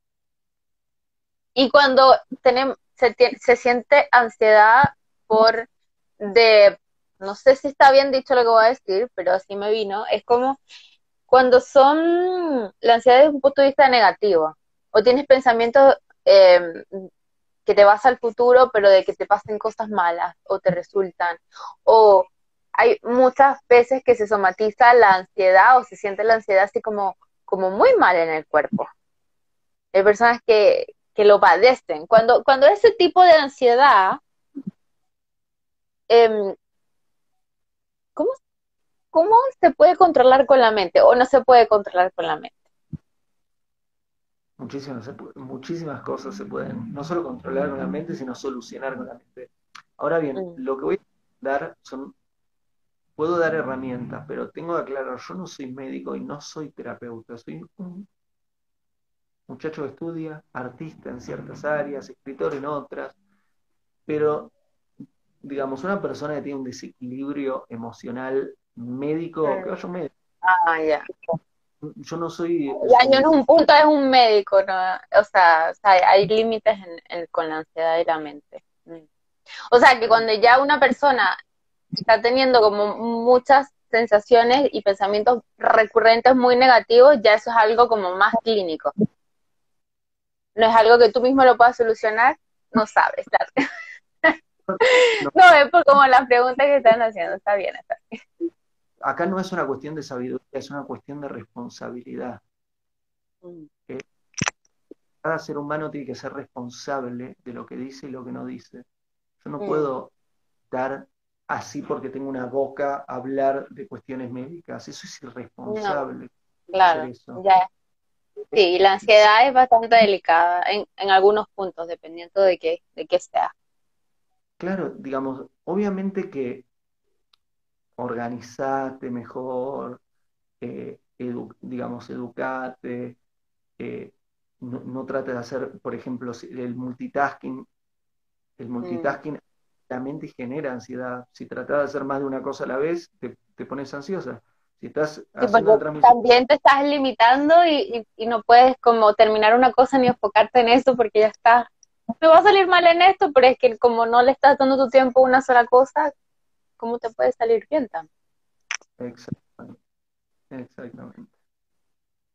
Y cuando tenemos, se, se siente ansiedad por de, no sé si está bien dicho lo que voy a decir, pero así me vino, es como cuando son la ansiedad desde un punto de vista negativo, o tienes pensamientos em, que te vas al futuro, pero de que te pasen cosas malas, o te resultan, o hay muchas veces que se somatiza la ansiedad o se siente la ansiedad así como, como muy mal en el cuerpo. Hay personas que, que lo padecen. Cuando, cuando ese tipo de ansiedad, em, ¿cómo, ¿cómo se puede controlar con la mente o no se puede controlar con la mente? Muchísimas, muchísimas cosas se pueden no solo controlar con la mente, sino solucionar con la mente. Ahora bien, mm. lo que voy a dar son puedo dar herramientas, pero tengo que aclarar, yo no soy médico y no soy terapeuta, soy un muchacho que estudia, artista en ciertas áreas, escritor en otras, pero digamos, una persona que tiene un desequilibrio emocional médico, que vaya un médico. Ah, ya. Yo no soy... Ya, yo en un punto es un médico, ¿no? O sea, hay límites con la ansiedad y la mente. Mm. O sea, que cuando ya una persona está teniendo como muchas sensaciones y pensamientos recurrentes muy negativos, ya eso es algo como más clínico. No es algo que tú mismo lo puedas solucionar, no sabes, claro. No, es por como la pregunta que están haciendo, está bien, está bien. Acá no es una cuestión de sabiduría, es una cuestión de responsabilidad. Mm. Eh, cada ser humano tiene que ser responsable de lo que dice y lo que no dice. Yo no mm. puedo dar así porque tengo una boca hablar de cuestiones médicas. Eso es irresponsable. claro, ya. Sí, la ansiedad es bastante delicada en, en algunos puntos, dependiendo de qué, de qué sea. Claro, digamos, obviamente que organizate mejor, eh, digamos, educate, eh, no, no trate de hacer, por ejemplo, el multitasking. El mm. multitasking la mente genera ansiedad. Si tratas de hacer más de una cosa a la vez, te, pones ansiosa. Si estás haciendo También te estás limitando y, no puedes como terminar una cosa ni enfocarte en eso porque ya está. Me va a salir mal en esto, pero es que como no le estás dando tu tiempo a una sola cosa, ¿cómo te puede salir bien también? Exactamente. Exactamente.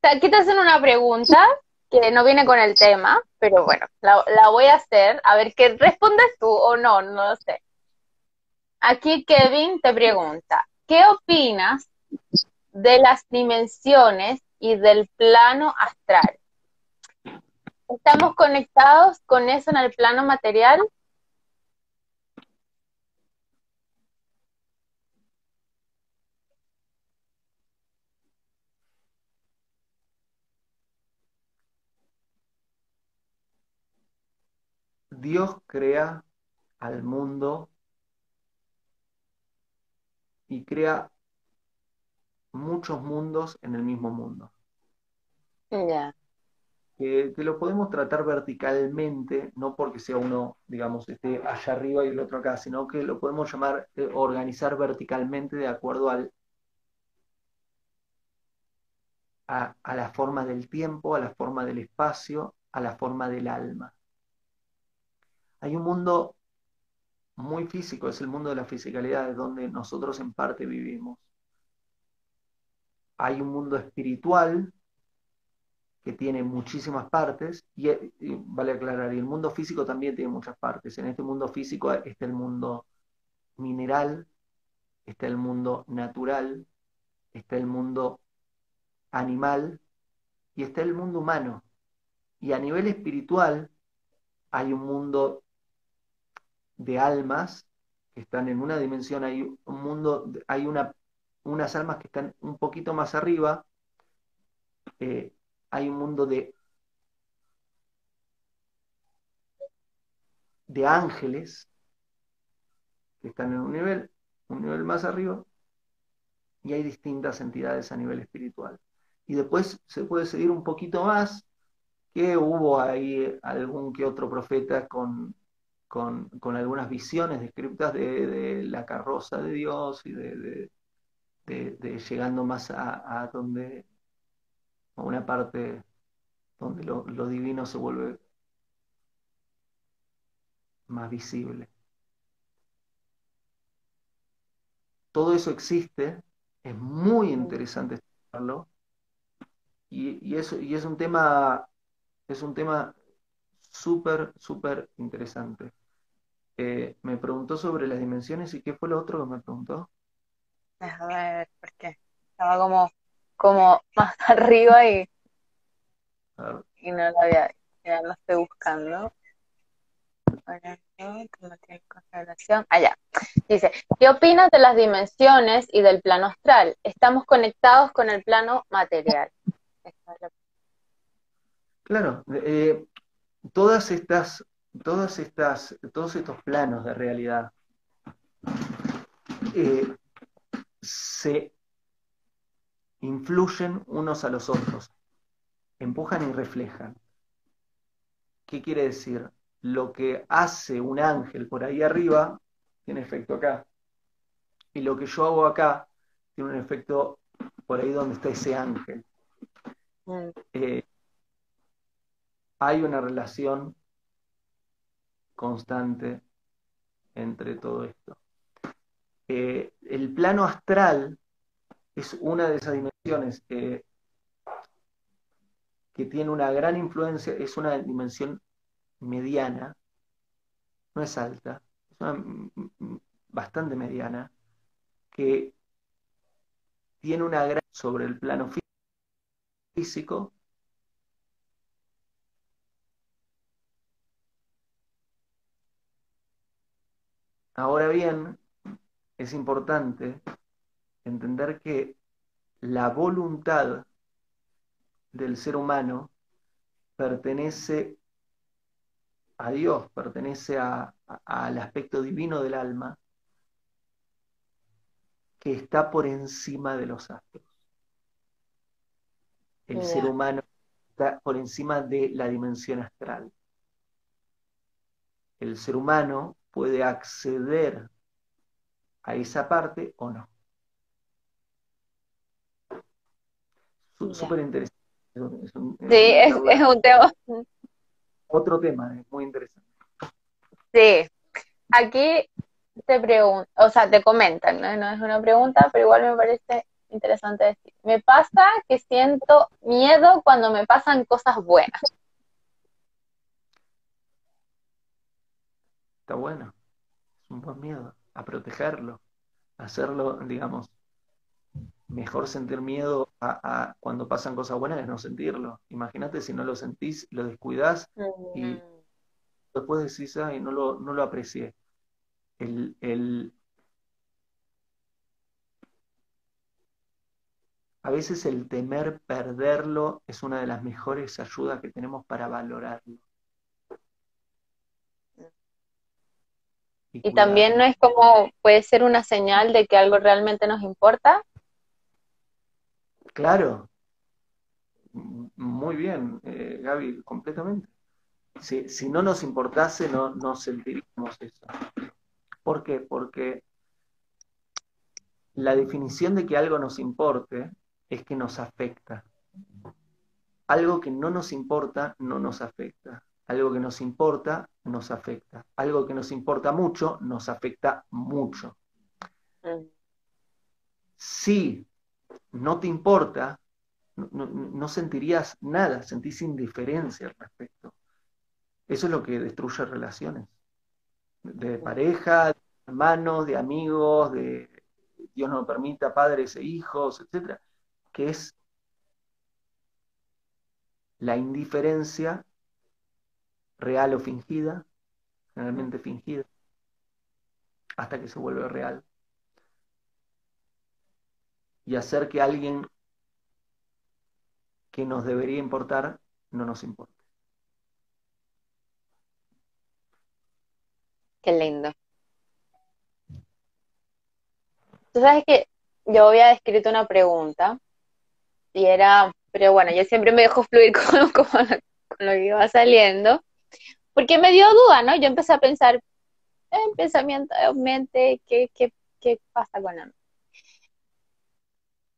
Aquí te hacen una pregunta que no viene con el tema, pero bueno, la, voy a hacer, a ver qué respondes tú o no, no lo sé. Aquí Kevin te pregunta, ¿qué opinas de las dimensiones y del plano astral? ¿Estamos conectados con eso en el plano material? Dios crea al mundo y crea muchos mundos en el mismo mundo. Ya. Que, lo podemos tratar verticalmente, no porque sea uno, digamos, esté allá arriba y el otro acá, sino que lo podemos llamar, eh, organizar verticalmente de acuerdo al, a, la forma del tiempo, a la forma del espacio, a la forma del alma. Hay un mundo muy físico, es el mundo de la fisicalidad, es donde nosotros en parte vivimos. Hay un mundo espiritual que tiene muchísimas partes, y, vale aclarar, y el mundo físico también tiene muchas partes. En este mundo físico está el mundo mineral, está el mundo natural, está el mundo animal y está el mundo humano. Y a nivel espiritual hay un mundo de almas que están en una dimensión, hay un mundo, hay una, unas almas que están un poquito más arriba, eh, hay un mundo de, de ángeles que están en un nivel, un nivel más arriba, y hay distintas entidades a nivel espiritual. Y después se puede seguir un poquito más, que hubo ahí algún que otro profeta con, con, algunas visiones descriptas de, la carroza de Dios y de, llegando más a, donde, a una parte donde lo, lo divino se vuelve más visible. Todo eso existe, es muy interesante estudiarlo y, eso, y es un tema, es un tema súper, súper interesante. Eh, me preguntó sobre las dimensiones y qué fue lo otro que me preguntó. A ver, ¿por qué? Estaba como, como más arriba y, y no lo había, ya lo estoy buscando. Allá. Dice, ¿qué opinas de las dimensiones y del plano astral? Estamos conectados con el plano material. Claro, eh, todas estas, todas estas, todos estos planos de realidad eh, se influyen unos a los otros, empujan y reflejan. ¿Qué quiere decir? Lo que hace un ángel por ahí arriba tiene efecto acá. Y lo que yo hago acá tiene un efecto por ahí donde está ese ángel. Eh, hay una relación constante entre todo esto. Eh, el plano astral es una de esas dimensiones que, que tiene una gran influencia, es una dimensión mediana, no es alta, es una bastante mediana, que tiene una gran sobre el plano físico Ahora bien, es importante entender que la voluntad del ser humano pertenece a Dios, pertenece al aspecto divino del alma que está por encima de los astros. El ser humano está por encima de la dimensión astral. El ser humano puede acceder a esa parte o no. Súper interesante. sí, es, un tema. Otro tema, es muy interesante. Sí, aquí te pregunto, o sea, te comentan, ¿no? no es una pregunta, pero igual me parece interesante decir. Me pasa que siento miedo cuando me pasan cosas buenas. bueno. Es un buen miedo a protegerlo, a hacerlo, digamos, mejor sentir miedo a, cuando pasan cosas buenas es no sentirlo. Imagínate si no lo sentís, lo descuidás y mm. después decís, ay, no lo, no lo aprecié. El, el, a veces el temer perderlo es una de las mejores ayudas que tenemos para valorarlo. Y, también no es como, puede ser una señal de que algo realmente nos importa. Claro, muy bien, eh, Gaby, completamente. Si, si, no nos importase, no, no sentiríamos eso. ¿Por qué? Porque la definición de que algo nos importe es que nos afecta. Algo que no nos importa no nos afecta. Algo que nos importa nos afecta. Algo que nos importa mucho nos afecta mucho. Mm. Si no te importa, no, sentirías nada, sentís indiferencia al respecto. Eso es lo que destruye relaciones. De pareja, de hermanos, de amigos, de Dios no permita, padres e hijos, etcétera, que es la indiferencia real o fingida, generalmente fingida, hasta que se vuelve real. Y hacer que alguien que nos debería importar no nos importe. Qué lindo. Tú sabes que yo había escrito una pregunta y era, pero bueno, yo siempre me dejo fluir con, lo que iba saliendo, porque me dio duda, ¿no? Yo empecé a pensar en pensamiento, en mente, ¿qué, qué, qué pasa con él?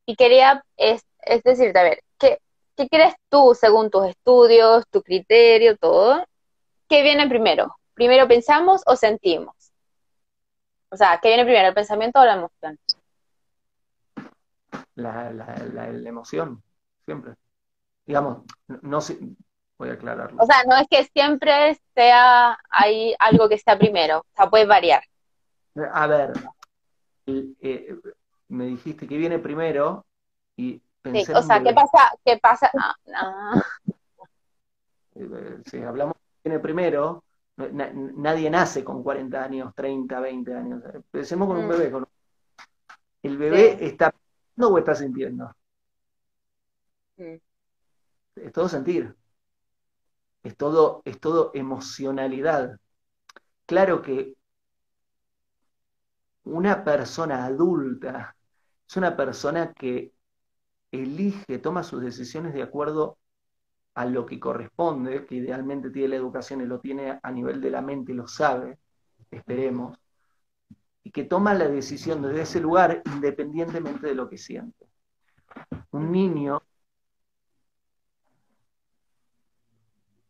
Y quería, es, es decirte, a ver, ¿qué, ¿qué crees tú, según tus estudios, tu criterio, todo? ¿Qué viene primero? ¿Primero pensamos o sentimos? O sea, ¿qué viene primero, el pensamiento o la emoción? La, la, la, la emoción, siempre. Digamos, no sé, voy a aclararlo. O sea, no es que siempre sea ahí algo que está primero, o sea, puede variar. A ver, eh, me dijiste que viene primero y pensé sí, o sea, ¿qué pasa? ¿Qué pasa? No. Eh, si hablamos que viene primero, nadie nace con 40 años, 30, 20 años. Empecemos con un mm. bebé. Con... ¿El bebé sí. está pensando o está sintiendo? Mm. Es todo sentir. Es todo, es todo emocionalidad. Claro que una persona adulta es una persona que elige, toma sus decisiones de acuerdo a lo que corresponde, que idealmente tiene la educación y lo tiene a nivel de la mente lo sabe, esperemos, y que toma la decisión desde ese lugar independientemente de lo que siente. Un niño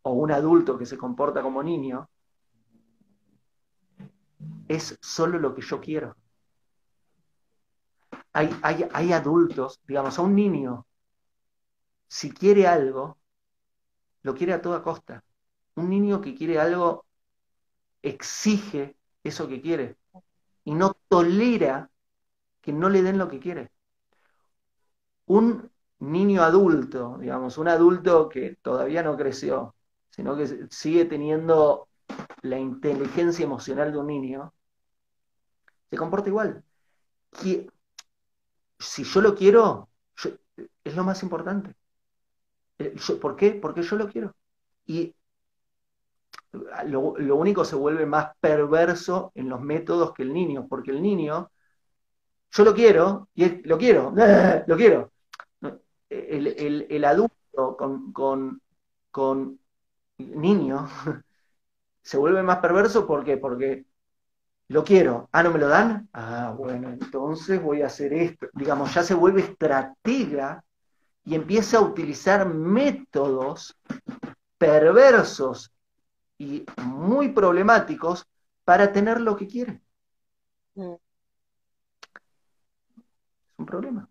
o un adulto que se comporta como niño es solo lo que yo quiero. Hay, hay, hay adultos, digamos, a un niño, si quiere algo, lo quiere a toda costa. Un niño que quiere algo exige eso que quiere y no tolera que no le den lo que quiere. Un niño adulto, digamos, un adulto que todavía no creció, sino que sigue teniendo la inteligencia emocional de un niño, se comporta igual. Si yo lo quiero, es lo más importante. Eh, ¿Por qué? Porque yo lo quiero. Y lo, lo, único se vuelve más perverso en los métodos que el niño, porque el niño, yo lo quiero, y lo quiero, lo quiero. El, el, el adulto con, con, con, niño se vuelve más perverso, ¿por qué? Porque lo quiero, ah, no me lo dan, ah, bueno, entonces voy a hacer esto. Digamos, ya se vuelve estratega y empieza a utilizar métodos perversos y muy problemáticos para tener lo que quiere. Mm. Es un problema.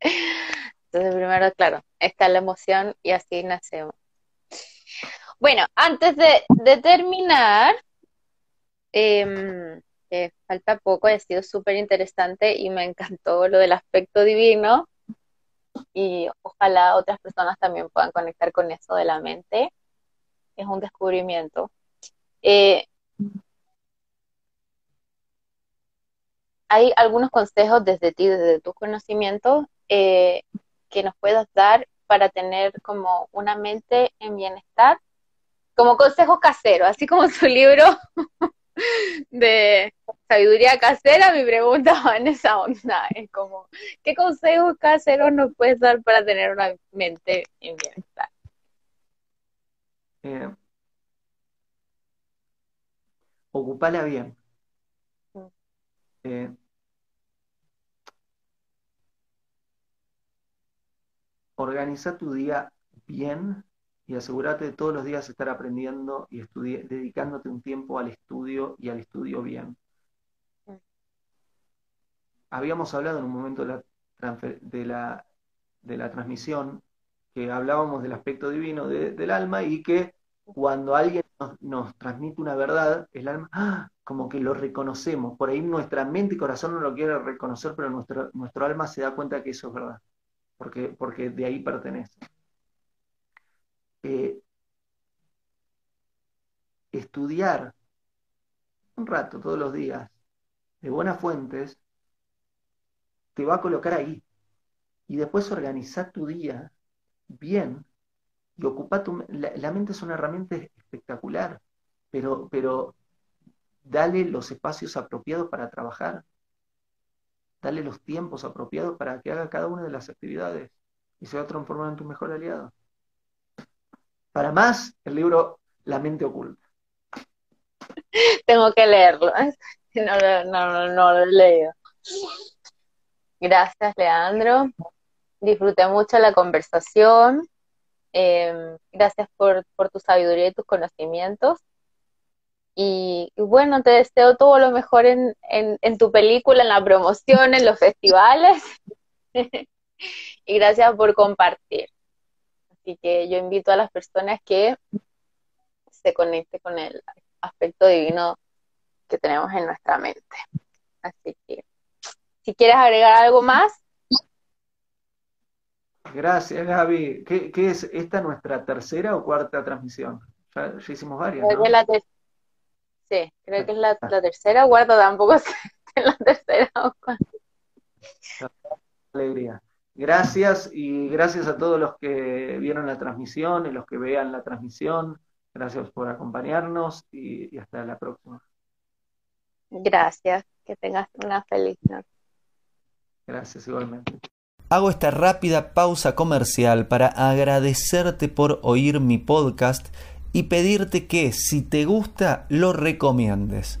Entonces, primero, claro, está la emoción y así nacemos. Bueno, antes de, de terminar, eh, eh, falta poco, ha sido súper interesante y me encantó lo del aspecto divino y ojalá otras personas también puedan conectar con eso de la mente. Es un descubrimiento. Eh, ¿Hay algunos consejos desde ti, desde tus conocimientos, eh, que nos puedas dar para tener como una mente en bienestar? Como consejos caseros, así como su libro de sabiduría casera, mi pregunta va en esa onda. Es como, ¿qué consejos caseros nos puedes dar para tener una mente en bienestar? Eh, ocupala bien. Mm. Eh, organiza tu día bien y asegúrate de todos los días estar aprendiendo y dedicándote un tiempo al estudio y al estudio bien. Habíamos hablado en un momento de la, de la, de la transmisión que hablábamos del aspecto divino del alma y que cuando alguien nos, transmite una verdad, el alma, ¡ah! como que lo reconocemos. Por ahí nuestra mente y corazón no lo quiere reconocer, pero nuestro, nuestro alma se da cuenta que eso es verdad, porque, porque de ahí pertenece. Estudiar un rato todos los días de buenas fuentes, te va a colocar ahí. Y después organizar tu día bien y ocupa tu... La, la, mente es una herramienta espectacular, pero, pero dale los espacios apropiados para trabajar, dale los tiempos apropiados para que haga cada una de las actividades y se va a transformar en tu mejor aliado. Para más, el libro La mente oculta. Tengo que leerlo, no, no, no, lo he leído. Gracias, Leandro. Disfruté mucho la conversación. Em, gracias por, tu sabiduría y tus conocimientos. Y, bueno, te deseo todo lo mejor en, tu película, en la promoción, en los festivales. y gracias por compartir. Así que yo invito a las personas que se conecten con el aspecto divino que tenemos en nuestra mente. Así que, si quieres agregar algo más. Gracias, Gaby. ¿Qué, es esta nuestra tercera o cuarta transmisión? Ya, hicimos varias. Creo que la sí, creo que es la, la tercera, cuarta tampoco sé la tercera o cuarta. Alegría. Gracias y gracias a todos los que vieron la transmisión y los que vean la transmisión. Gracias por acompañarnos y, y hasta la próxima. Gracias, que tengas una feliz noche. Gracias igualmente. Hago esta rápida pausa comercial para agradecerte por oír mi podcast y pedirte que si te gusta lo recomiendes.